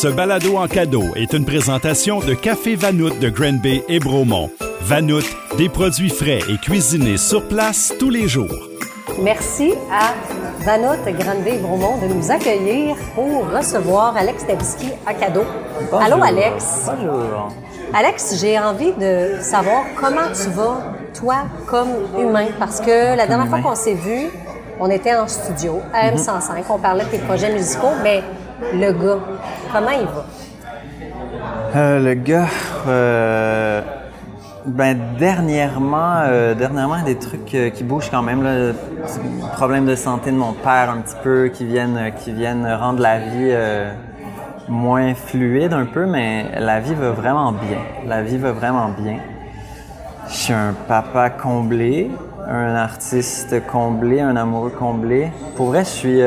Ce balado en cadeau est une présentation de Café Vanout de Granby et Bromont. Vanout, des produits frais et cuisinés sur place tous les jours. Merci à Vanout Granby et Bromont de nous accueillir pour recevoir Alex Tabisky à cadeau. Allô Alex. Bonjour. Alex, j'ai envie de savoir comment tu vas, toi, comme humain, parce que la dernière fois qu'on s'est vu, on était en studio à M105, on parlait de tes projets musicaux, mais le gars, comment il va? Euh, le gars, euh, ben dernièrement, euh, dernièrement des trucs euh, qui bougent quand même là, problèmes de santé de mon père un petit peu qui viennent, euh, qui viennent rendre la vie moins fluide un peu, mais la vie va vraiment bien. La vie va vraiment bien. Je suis un papa comblé, un artiste comblé, un amoureux comblé. Pour vrai, je suis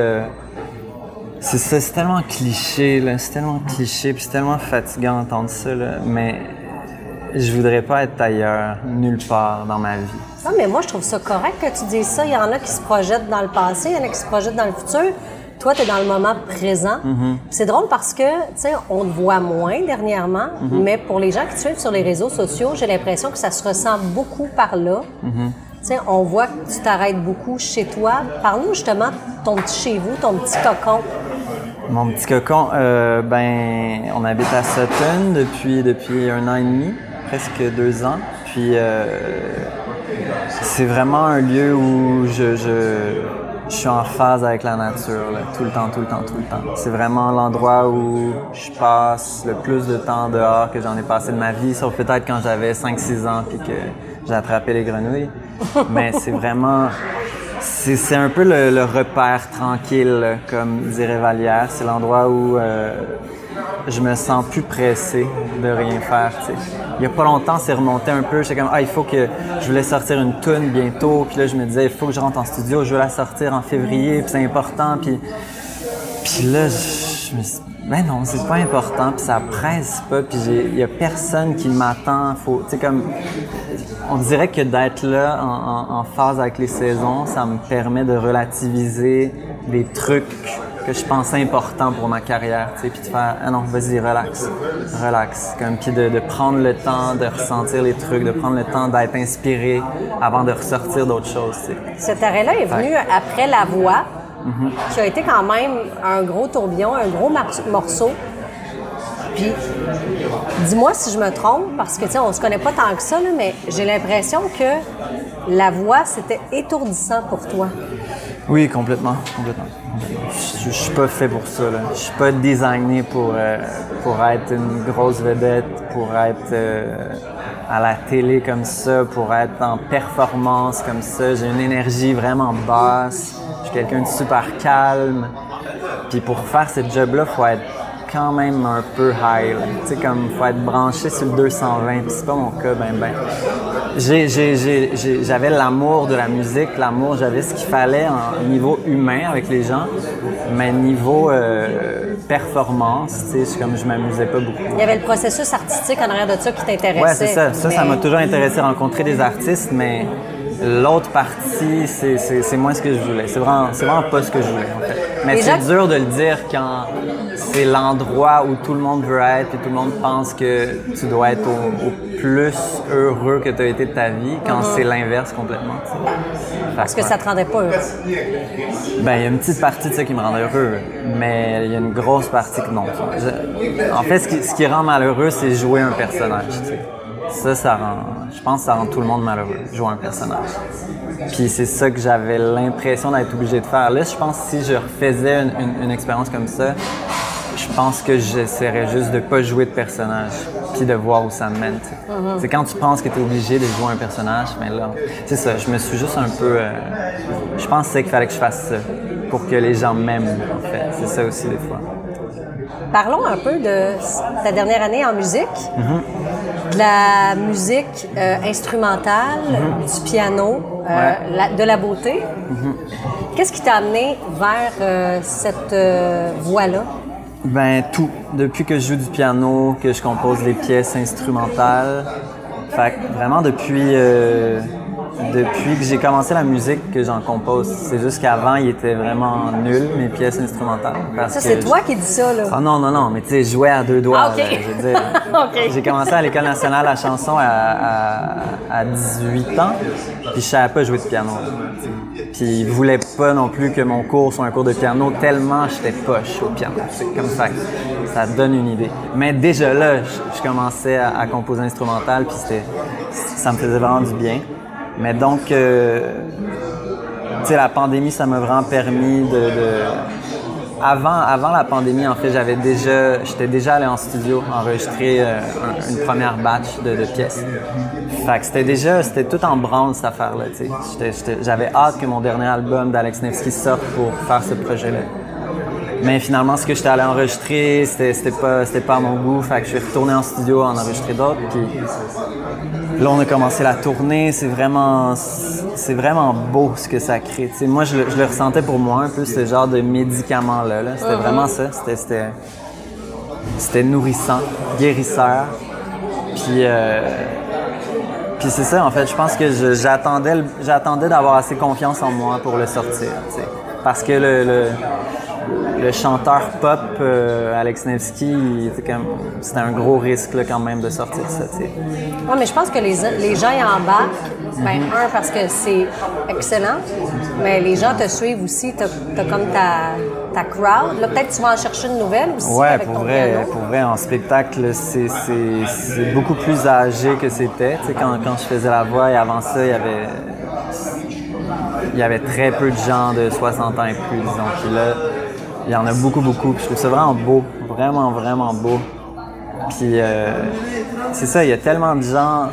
c'est ça, c'est tellement cliché, là. C'est tellement cliché, puis c'est tellement fatigant d'entendre ça, là. Mais je voudrais pas être ailleurs, nulle part dans ma vie. Non, mais moi, je trouve ça correct que tu dises ça. Il y en a qui se projettent dans le passé, il y en a qui se projettent dans le futur. Toi, tu es dans le moment présent. C'est drôle parce que, tu sais, on te voit moins dernièrement, mais pour les gens qui te suivent sur les réseaux sociaux, j'ai l'impression que ça se ressent beaucoup par là. Tu sais, on voit que tu t'arrêtes beaucoup chez toi. Parle-nous justement de ton petit chez vous, ton petit cocon. Mon petit cocon, euh, ben, on habite à Sutton depuis, depuis un an et demi, presque deux ans. Puis, euh, c'est vraiment un lieu où je, je, suis en phase avec la nature, tout le temps, tout le temps, tout le temps. C'est vraiment l'endroit où je passe le plus de temps dehors que j'en ai passé de ma vie, sauf peut-être quand j'avais 5-6 ans puis que j'ai attrapé les grenouilles. Mais c'est vraiment... C'est un peu le, repère tranquille, comme dirait Vallière. C'est l'endroit où euh, je me sens plus pressé de rien faire. Il y a pas longtemps, c'est remonté un peu. J'étais comme ah il faut que je voulais sortir une tune bientôt. Puis là je me disais il faut que je rentre en studio. Je veux la sortir en février. Puis c'est important. Puis puis là je, je me suis ben non, c'est pas important, puis ça presse pas, puis il y a personne qui m'attend. Faut, tu sais comme, on dirait que d'être là en, en- en phase avec les saisons, ça me permet de relativiser des trucs que je pensais importants pour ma carrière, tu sais, puis de faire ah non, vas-y, relax, relax, comme puis de, de prendre le temps de ressentir les trucs, de prendre le temps d'être inspiré avant de ressortir d'autres choses, tu sais. Cet arrêt-là est venu après La Voix, qui a été quand même un gros tourbillon, un gros morceau. Puis, dis-moi si je me trompe, parce que, tu sais, on se connaît pas tant que ça, mais j'ai l'impression que La Voix, c'était étourdissant pour toi. Oui, complètement, complètement. Je, suis pas fait pour ça. Je suis pas designé pour euh, pour être une grosse vedette, pour être euh, à la télé comme ça, pour être en performance comme ça. J'ai une énergie vraiment basse. Quelqu'un de super calme. Puis pour faire ce job-là, faut être quand même un peu high. Tu sais, comme faut être branché sur le 220. Puis c'est pas mon cas, ben ben. J'avais l'amour de la musique, l'amour, j'avais ce qu'il fallait en niveau humain avec les gens, mais niveau euh, performance, tu sais, comme je m'amusais pas beaucoup. Il y avait le processus artistique en arrière de ça qui t'intéressait. Ouais, c'est ça. Ça, ça m'a toujours intéressé rencontrer des artistes, mais l'autre partie, c'est- moins ce que je voulais. C'est vraiment, c'est vraiment pas ce que je voulais, en fait. Mais c'est dur de le dire quand c'est l'endroit où tout le monde veut être et tout le monde pense que tu dois être au, au plus heureux que tu as été de ta vie, quand c'est l'inverse complètement. Uh-huh. Parce que ça te rendait pas heureux. ben, il y a une petite partie de ça qui me rend heureux, mais il y a une grosse partie que non. Je- en fait, ce qui, ce qui rend malheureux, c'est jouer un personnage. Ça, ça rend. Je pense que ça rend tout le monde malheureux, jouer un personnage. Puis c'est ça que j'avais l'impression d'être obligé de faire. Là, je pense que si je refaisais une, une- une expérience comme ça, je pense que j'essaierais juste de pas jouer de personnage, puis de voir où ça me mène. sais. C'est quand tu penses que tu es obligé de jouer un personnage, mais là, c'est ça. Je me suis juste un peu. euh, je pensais qu'il fallait que je fasse ça pour que les gens m'aiment, en fait. C'est ça aussi des fois. Parlons un peu de ta dernière année en musique, de la musique euh, instrumentale, du piano, euh, Ouais. la- de la beauté. Qu'est-ce qui t'a amené vers euh, cette voie-là? Ben tout. Depuis que je joue du piano, que je compose des pièces instrumentales. Fait que vraiment depuis, depuis que j'ai commencé la musique que j'en compose. C'est juste qu'avant, il était vraiment nul, mes pièces instrumentales. ça, c'est toi qui dis ça, là. Ah non, non, non, mais tu sais, je jouais à deux doigts. Ah, OK. je veux dire. J'ai commencé à l'École nationale la chanson à, à, 18 ans, puis je savais pas jouer de piano. Puis ils voulaient pas non plus que mon cours soit un cours de piano tellement j'étais poche au piano. C'est comme ça. Ça donne une idée. Mais déjà là, je, commençais à, composer instrumental, puis ça me faisait vraiment du bien. Mais donc, euh, la pandémie, ça m'a vraiment permis de, Avant, avant la pandémie, en fait, j'avais déjà, j'étais déjà allé en studio enregistrer euh, une première batch de, pièces. Fait que c'était déjà, c'était tout en branle cette affaire-là. J'avais hâte que mon dernier album d'Alex Nevsky sorte pour faire ce projet-là. Mais finalement, ce que j'étais allé enregistrer, c'était pas, pas à mon goût. Fait que je suis retourné en studio en enregistrer d'autres. Là, on a commencé la tournée. C'est vraiment, c'est vraiment beau ce que ça crée. moi, je, le ressentais pour moi un peu ce genre de médicament-là. C'était vraiment ça. C'était, c'était, nourrissant, guérisseur. Puis, euh, puis c'est ça, en fait. Je pense que j'attendais, j'attendais d'avoir assez confiance en moi pour le sortir. Parce que le le chanteur pop euh, Alex Nevsky, c'était un gros risque quand même de sortir ça. Oui, mais je pense que les, les gens y embarquent. Ben, mhm. un, parce que c'est excellent, mais les gens te suivent aussi. Tu as, comme ta, ta crowd. Là, peut-être que tu vas en chercher une nouvelle aussi. Oui, pour, vrai, pour vrai, en spectacle, c'est beaucoup plus âgé que c'était. Quand, quand je faisais la voix et avant ça, il y avait il y avait très peu de gens de 60 ans et plus, disons. là, il y en a beaucoup, beaucoup. je trouve ça vraiment beau, vraiment, vraiment beau. Puis euh, c'est ça, il y a tellement de gens.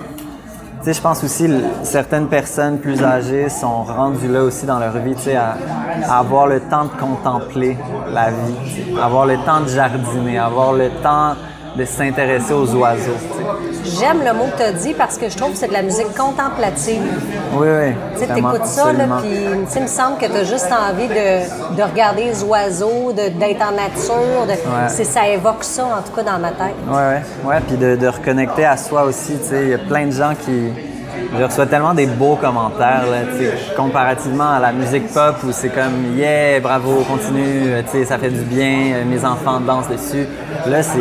Tu sais, je pense aussi certaines personnes plus âgées sont rendues là aussi dans leur vie, tu sais, à, avoir le temps de contempler la vie, avoir le temps de jardiner, avoir le temps de s'intéresser aux oiseaux. J'aime le mot que tu as dit parce que je trouve que c'est de la musique contemplative. Oui, oui. Tu sais, écoutes ça, là, puis il me semble que tu as juste envie de, de regarder les oiseaux, d'être en nature. De, Ça évoque ça, en tout cas, dans ma tête. Oui, oui. Ouais, puis de, de reconnecter à soi aussi. Il y a plein de gens qui je reçois tellement des beaux commentaires, là, comparativement à la musique pop où c'est comme Yeah, bravo, continue, euh, ça fait du bien, euh, mes enfants dansent dessus. Là, c'est.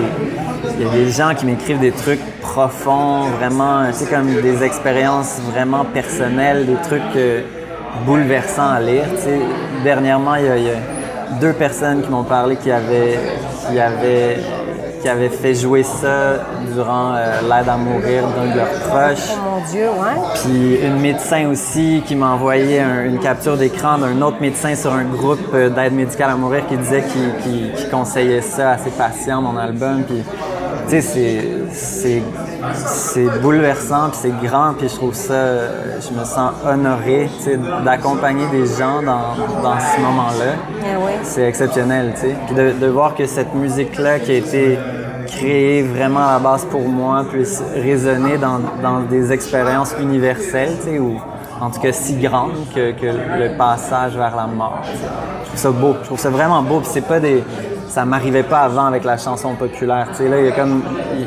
Il y a des gens qui m'écrivent des trucs profonds, vraiment, tu sais, comme des expériences vraiment personnelles, des trucs euh, bouleversants à lire. Dernièrement, il y, a, y, a, deux personnes qui m'ont parlé qui avaient, qui avaient qui avait fait jouer ça durant euh, l'aide à mourir d'un de leurs proches. Oh mon Dieu, ouais. Puis une médecin aussi qui m'a envoyé une capture d'écran d'un autre médecin sur un groupe euh, d'aide médicale à mourir qui disait qu'il conseillait ça à ses patients, mon album. Puis, tu sais, c'est bouleversant, puis c'est grand, puis je trouve ça, je me sens honoré, d'accompagner des gens dans, dans ce moment-là. Eh c'est exceptionnel, tu sais. Puis de, de, voir que cette musique-là qui a été créée vraiment à la base pour moi puisse résonner dans, dans des expériences universelles, tu sais, ou en tout cas si grandes que, que le passage vers la mort. Je trouve ça beau, je trouve ça vraiment beau, puis c'est pas des ça m'arrivait pas avant avec la chanson populaire. Tu sais, là, il y a comme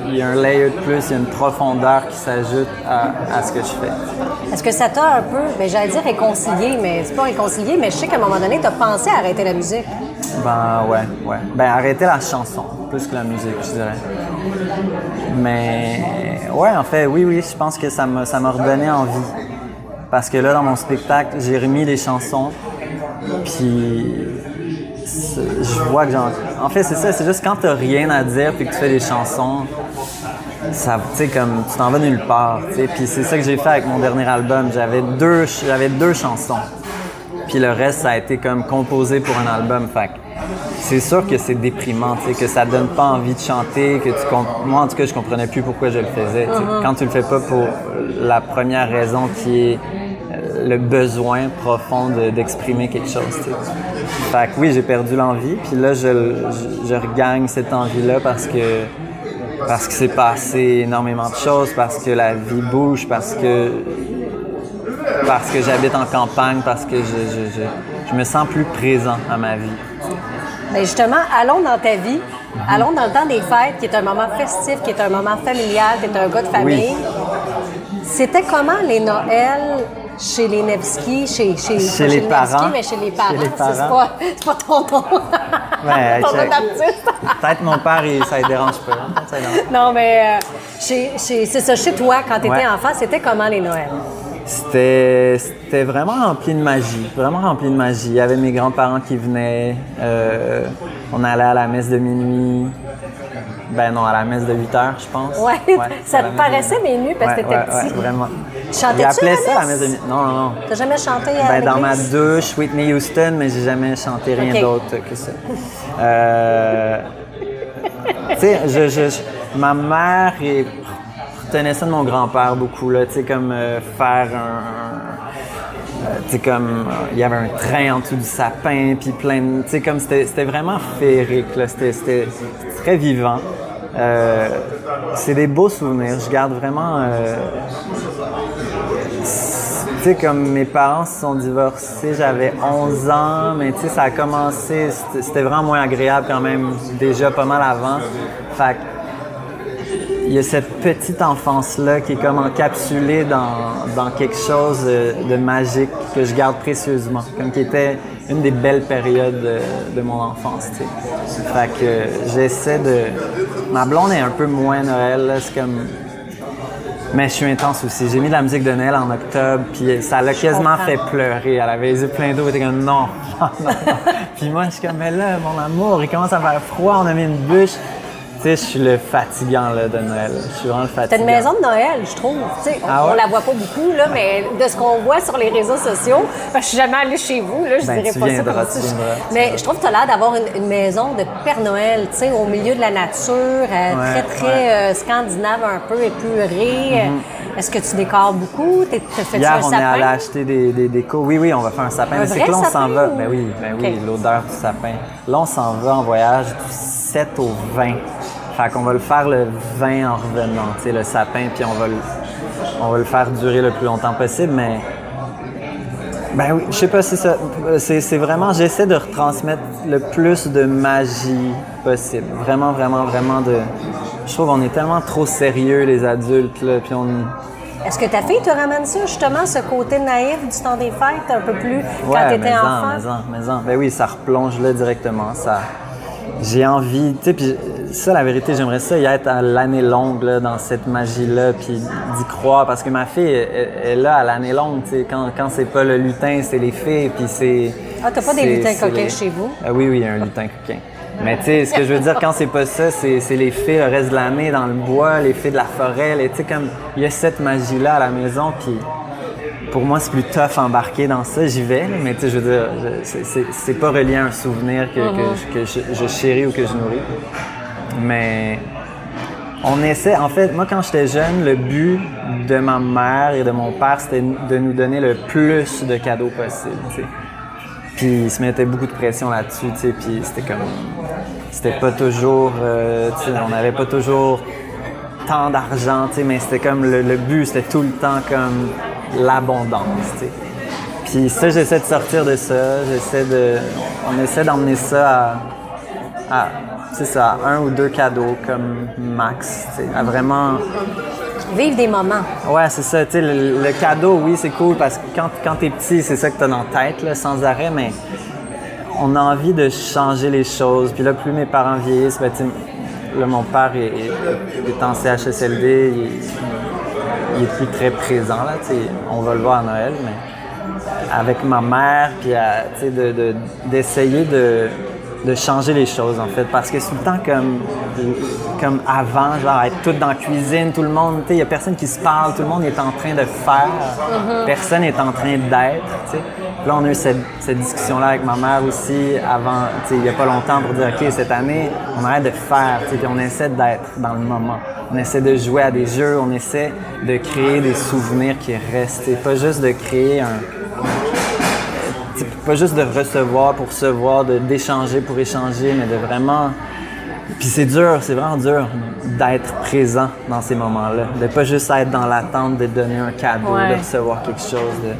il y a un layer de plus, il y a une profondeur qui s'ajoute à, ce que je fais. Est-ce que ça t'a un peu, ben, j'allais dire réconcilié, mais c'est pas réconcilié, mais je sais qu'à un moment donné, tu as pensé à arrêter la musique. Ben ouais, ouais. Ben arrêter la chanson, plus que la musique, je dirais. Mais ouais, en fait, oui, oui, je pense que ça m'a ça m'a redonné envie. Parce que là, dans mon spectacle, j'ai remis des chansons, puis je vois que j'en. En fait, c'est ça, c'est juste quand t'as rien à dire puis que tu fais des chansons, ça, comme tu t'en vas nulle part, tu sais. Puis c'est ça que j'ai fait avec mon dernier album. J'avais deux, j'avais deux chansons. Puis le reste, ça a été comme composé pour un album. Fait c'est sûr que c'est déprimant, que ça donne pas envie de chanter, que tu moi en tout cas je comprenais plus pourquoi je le faisais. Uh-huh. Quand tu le fais pas pour la première raison qui est le besoin profond d'exprimer quelque chose. Fait que oui, j'ai perdu l'envie, puis là, je, je, regagne cette envie-là parce que parce que c'est passé énormément de choses, parce que la vie bouge, parce que parce que j'habite en campagne, parce que je, je, je, me sens plus présent à ma vie. Mais justement, allons dans ta vie. Allons dans le temps des fêtes, qui est un moment festif, qui est un moment familial, qui est un gars de famille. C'était comment les Noëls chez les Nevsky, chez, chez, Chez pas les parents. mais chez les parents. C'est pas, c'est pas ton nom. Ouais, ton nom. Peut-être mon père, il- ça ne dérange pas. Non, mais euh, chez, chez- c'est ça. Chez toi, quand tu étais Ouais. enfant, c'était comment les Noëls? C'était, c'était vraiment rempli de magie, vraiment rempli de magie. Il y avait mes grands-parents qui venaient, euh, on allait à la messe de minuit. Ben non, à la messe de 8 heures, je pense. Ouais, ça te paraissait minuit parce que Ouais, t'étais ouais, petit. vraiment. Tu chantais-tu la ça la messe? de. Non, non, non. T'as jamais chanté à Ben, dans ma douche, Whitney Houston, mais j'ai jamais chanté rien d'autre que ça. Euh, tu sais, je, je- je- ma mère est- retenait ça de mon grand-père beaucoup, là, tu sais, comme euh, faire un. euh, tu sais, comme euh, il y avait un train en dessous du sapin, puis plein de. Tu sais, comme c'était vraiment féerique, là, c'était très vivant. Euh, c'est des beaux souvenirs. Je garde vraiment. euh, tu sais, comme mes parents se sont divorcés, j'avais 11 ans, mais tu sais, ça a commencé, c'était- vraiment moins agréable quand même, déjà pas mal avant. Il y a cette petite enfance-là qui est comme encapsulée dans, dans quelque chose de, magique que je garde précieusement, comme qui était une des belles périodes de, de mon enfance, tu sais. Fait que j'essaie de... Ma blonde est un peu moins Noël, là, c'est comme... Mais je suis intense aussi. J'ai mis de la musique de Noël en octobre, puis ça l'a quasiment fait pleurer. Elle avait les yeux pleins d'eau, elle était comme non, non, non. Puis moi, je suis comme, mais là, mon amour, il commence à faire froid, on a mis une bûche. Sais, je suis le fatigant là, de Noël. Je suis vraiment le fatigant. T'as une maison de Noël, je trouve. Tu sais, on, Ah ouais? on la voit pas beaucoup, là, mais de ce qu'on voit sur les réseaux sociaux, que je suis jamais allée chez vous, là, je Ben, dirais tu pas ça comme tu viendras. Mais je trouve que tu as l'air d'avoir une, une maison de Père Noël, tu sais, au milieu de la nature, euh, très, très ouais. Mm-hmm. euh, scandinave, un peu épuré. Est-ce que tu décores beaucoup? T'es- T'as fait Hier, un on est allé acheter des, des décos. Oui, oui, on va faire un sapin. Un mais c'est que là, on s'en va. ou- Ben oui, ben oui, l'odeur du sapin. Là, on s'en va en voyage du 7 au 20. Fait qu'on va le faire le 20 en revenant, tu sais, le sapin, puis on va le, on va le faire durer le plus longtemps possible, mais. Ben oui, je sais pas si ça. C'est vraiment. J'essaie de retransmettre le plus de magie possible. Vraiment, vraiment, vraiment de. Je trouve qu'on est tellement trop sérieux, les adultes, là, puis on. Est-ce que ta fille te ramène ça, justement, ce côté naïf du temps des fêtes, un peu plus quand Ouais, t'étais mais en, enfant? mais en, mais en. Ben oui, ça replonge là directement. Ça, j'ai envie, tu sais, puis ça, la vérité, j'aimerais ça y être à l'année longue là, dans cette magie-là, puis d'y croire, parce que ma fille elle, elle est là à l'année longue, tu sais, quand, quand c'est pas le lutin, c'est les fées, puis c'est. Ah, t'as pas des lutins coquins les- chez vous? Ah oui, oui, un lutin coquin. Mais tu sais, ce que je veux dire, quand c'est pas ça, c'est les fées le reste de l'année dans le bois, les fées de la forêt, tu sais, comme il y a cette magie-là à la maison, puis pour moi, c'est plus tough embarquer dans ça. J'y vais, mais tu sais, je veux dire, c'est- pas relié à un souvenir que, que je- que je, je chéris ou que je nourris. Mais on essaie, en fait, moi, quand j'étais jeune, le but de ma mère et de mon père, c'était de nous donner le plus de cadeaux possible, tu sais. Puis ils se mettaient beaucoup de pression là-dessus, tu sais, puis c'était comme... C'était pas toujours... euh, tu sais, on n'avait pas toujours tant d'argent, tu sais, mais c'était comme le, le but, c'était tout le temps comme l'abondance. Puis ça, j'essaie de sortir de ça, j'essaie de... On essaie d'emmener ça à... à c'est ça, un ou deux cadeaux comme max, à vraiment... Vivre des moments. Ouais, c'est ça. Tu sais, le, le cadeau, oui, c'est cool parce que quand, quand t'es petit, c'est ça que t'as dans la tête, là, sans arrêt, mais on a envie de changer les choses. Puis là, plus mes parents vieillissent, ben, là, mon père est, est- est en CHSLD, il, il est plus très présent, là. On va le voir à Noël, mais avec ma mère, puis de- de- d'essayer de, de changer les choses, en fait. Parce que c'est tout le temps comme, comme avant, genre être tout dans la cuisine, tout le monde, il n'y a personne qui se parle, tout le monde est en train de faire, personne n'est en train d'être, Là, on a eu cette, cette discussion-là avec ma mère aussi avant, il n'y a pas longtemps pour dire, OK, cette année, on arrête de faire, puis on essaie d'être dans le moment. On essaie de jouer à des jeux, on essaie de créer des souvenirs qui restent, pas juste de créer un, pas juste de recevoir pour recevoir, d'échanger pour échanger, mais de vraiment Puis c'est dur, c'est vraiment dur d'être présent dans ces moments-là, de pas juste être dans l'attente de donner un cadeau, Ouais. de recevoir quelque chose. de-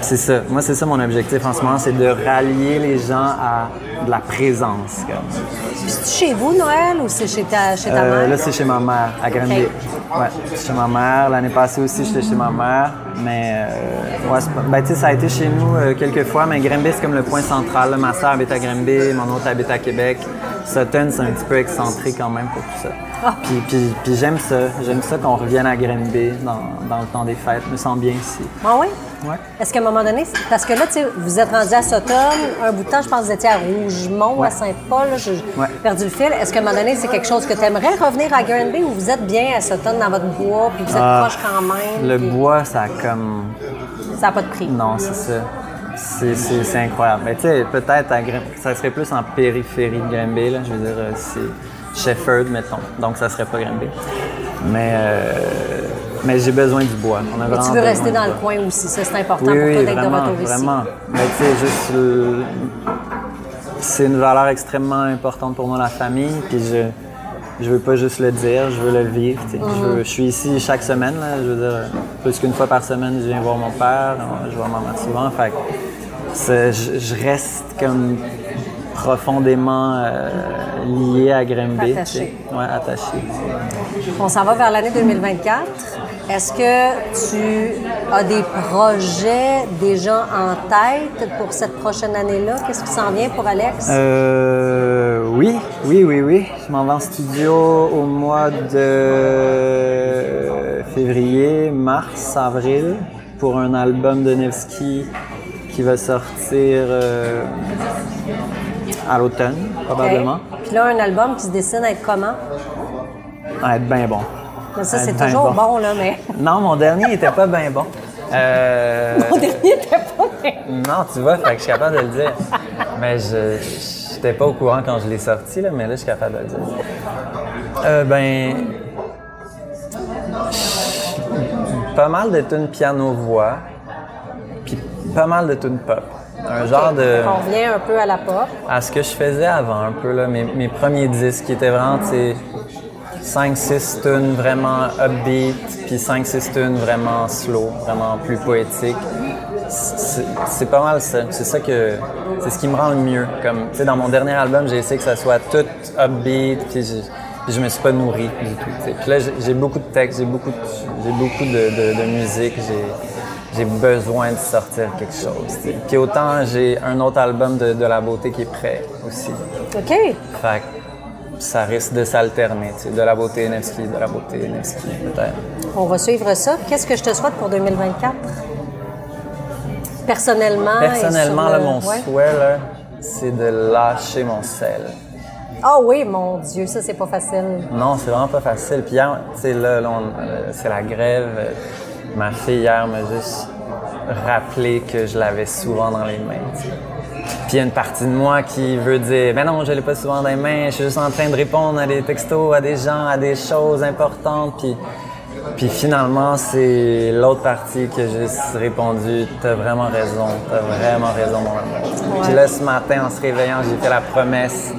C'est ça. Moi, c'est ça mon objectif en ce moment, c'est de rallier les gens à de la présence. C'est chez vous, Noël, ou c'est chez ta, chez ta Euh, mère? là, c'est chez ma mère, à Granby. Ouais, chez ma mère. L'année passée aussi, j'étais chez ma mère. Mais, euh, ouais, ben, tu sais, ça a été chez nous euh, quelques fois, mais Granby, c'est comme le point central. là. Ma soeur habite à Granby, mon autre habite à Québec. Sutton, c'est un petit peu excentré quand même pour tout ça. Puis, puis, puis j'aime ça. J'aime ça qu'on revienne à Granby dans, dans le temps des fêtes. Je me sens bien ici. Ah oui? Ouais. Est-ce qu'à un moment donné, parce que là, tu sais, vous êtes rendu à Sutton, un bout de temps, je pense que vous étiez à Rougemont, Ouais. à Saint-Paul, j'ai Ouais. perdu le fil. Est-ce qu'à un moment donné, c'est quelque chose que tu aimerais revenir à Granby ou vous êtes bien à Sutton dans votre bois, puis vous êtes Ah, proche quand même? Le puis bois, ça a comme. Ça n'a pas de prix. Non, c'est ça. C'est, incroyable. Mais tu sais, peut-être ça serait plus en périphérie de Granby, là. Je veux dire, euh, c'est Shefford, mettons. Donc, ça serait pas Granby. Mais, euh, mais j'ai besoin du bois. On a Mais tu veux rester dans le coin aussi, ça c'est important Oui, pour toi d'être de vraiment, ici. vraiment. Mais tu sais, juste, euh, c'est une valeur extrêmement importante pour moi, la famille. Puis je, je veux pas juste le dire, je veux le vivre. je, veux- je suis ici chaque semaine, là, je veux dire, plus qu'une fois par semaine, je viens voir mon père, je vois ma mère souvent. Fait je, je reste comme profondément euh, lié à Grimby. Attaché. Ouais, attaché. On s'en va vers l'année 2024. Est-ce que tu as des projets déjà en tête pour cette prochaine année-là? Qu'est-ce qui s'en vient pour Alex? Euh, oui, oui, oui, oui. Je m'en vais en studio au mois de février, mars, avril pour un album de Nevsky qui va sortir euh, à l'automne, probablement. Puis là, un album qui se dessine à être comment? À être bien bon. Mais ça, c'est toujours bon, là, mais. Non, mon dernier était pas bien bon. Euh, Mon dernier était pas bien. Non, tu vois, fait que je suis capable de le dire. Mais je j'étais pas au courant quand je l'ai sorti, là, mais là, je suis capable de le dire. Euh, ben. Pas mal de tunes piano-voix, pas mal de tunes pop. Un genre de. On revient un peu à la pop. à ce que je faisais avant, un peu, là, mes, mes premiers disques qui étaient vraiment, tu sais, 5-6 tunes vraiment upbeat, puis 5-6 tunes vraiment slow, vraiment plus poétiques. C'est pas mal ça. C'est ça que. C'est ce qui me rend le mieux. Comme, tu sais, dans mon dernier album, j'ai essayé que ça soit tout upbeat, puis je, je me suis pas nourri du tout. Puis là, j'ai- beaucoup de textes, j'ai beaucoup de, beaucoup de, de- de musique, j'ai, j'ai besoin de sortir quelque chose. Puis autant, j'ai un autre album de, de la beauté qui est prêt aussi. OK. Fait que ça risque de s'alterner, de la beauté Nevsky, de la beauté Nevsky, peut-être. On va suivre ça. Qu'est-ce que je te souhaite pour 2024? Personnellement. Personnellement, là, le- mon Ouais. souhait, c'est de lâcher mon sel. Ah oui, mon Dieu, ça, c'est pas facile. Non, c'est vraiment pas facile. Puis tu sais, là, là, euh, c'est la grève. Ma fille, hier, m'a juste rappelé que je l'avais souvent dans les mains. Puis il y a une partie de moi qui veut dire Mais non, je l'ai pas souvent dans les mains, je suis juste en train de répondre à des textos, à des gens, à des choses importantes. Puis, puis finalement, c'est l'autre partie qui a juste répondu T'as vraiment raison, t'as vraiment raison, mon amour. Puis là, ce matin, en se réveillant, j'ai fait la promesse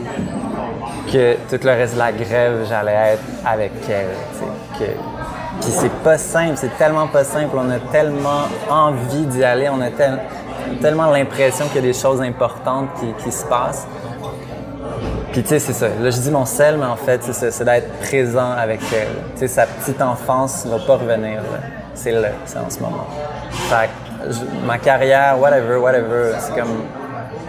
que tout le reste de la grève, j'allais être avec elle. Que... Puis c'est pas simple, c'est tellement pas simple. On a tellement envie d'y aller, on a tel- tellement l'impression qu'il y a des choses importantes qui, se passent. Puis tu sais, c'est ça. Là, je dis mon sel, mais en fait, c'est ça, d'être présent avec elle. Tu sais, sa petite enfance ne va pas revenir. C'est là, c'est en ce moment. Fait que ma carrière, whatever, whatever, c'est comme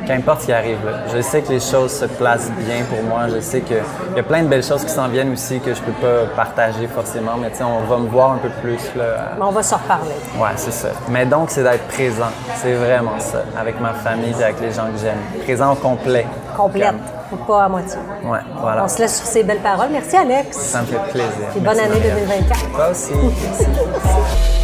qu'importe ce qui arrive. là. Je sais que les choses se placent bien pour moi. Je sais qu'il y a plein de belles choses qui s'en viennent aussi que je peux pas partager forcément, mais tu sais, on va me voir un peu plus là. à- on va se reparler. Ouais, c'est ça. Mais donc, c'est d'être présent. C'est vraiment ça. Avec ma famille et avec les gens que j'aime. Présent au complet. Complète, pas à moitié. Ouais, voilà. On se laisse sur ces belles paroles. Merci, Alex. Ça me fait plaisir. Puis bonne Merci, année Marianne. 2024. Toi aussi. Merci.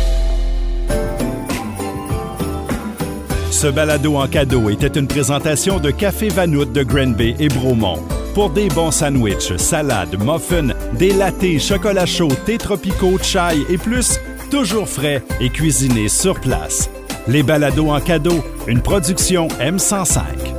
Ce balado en cadeau était une présentation de Café Vanout de Granby et Bromont. Pour des bons sandwichs, salades, muffins, des latés, chocolat chaud, thés tropicaux, chai et plus, toujours frais et cuisinés sur place. Les balados en cadeau, une production M105.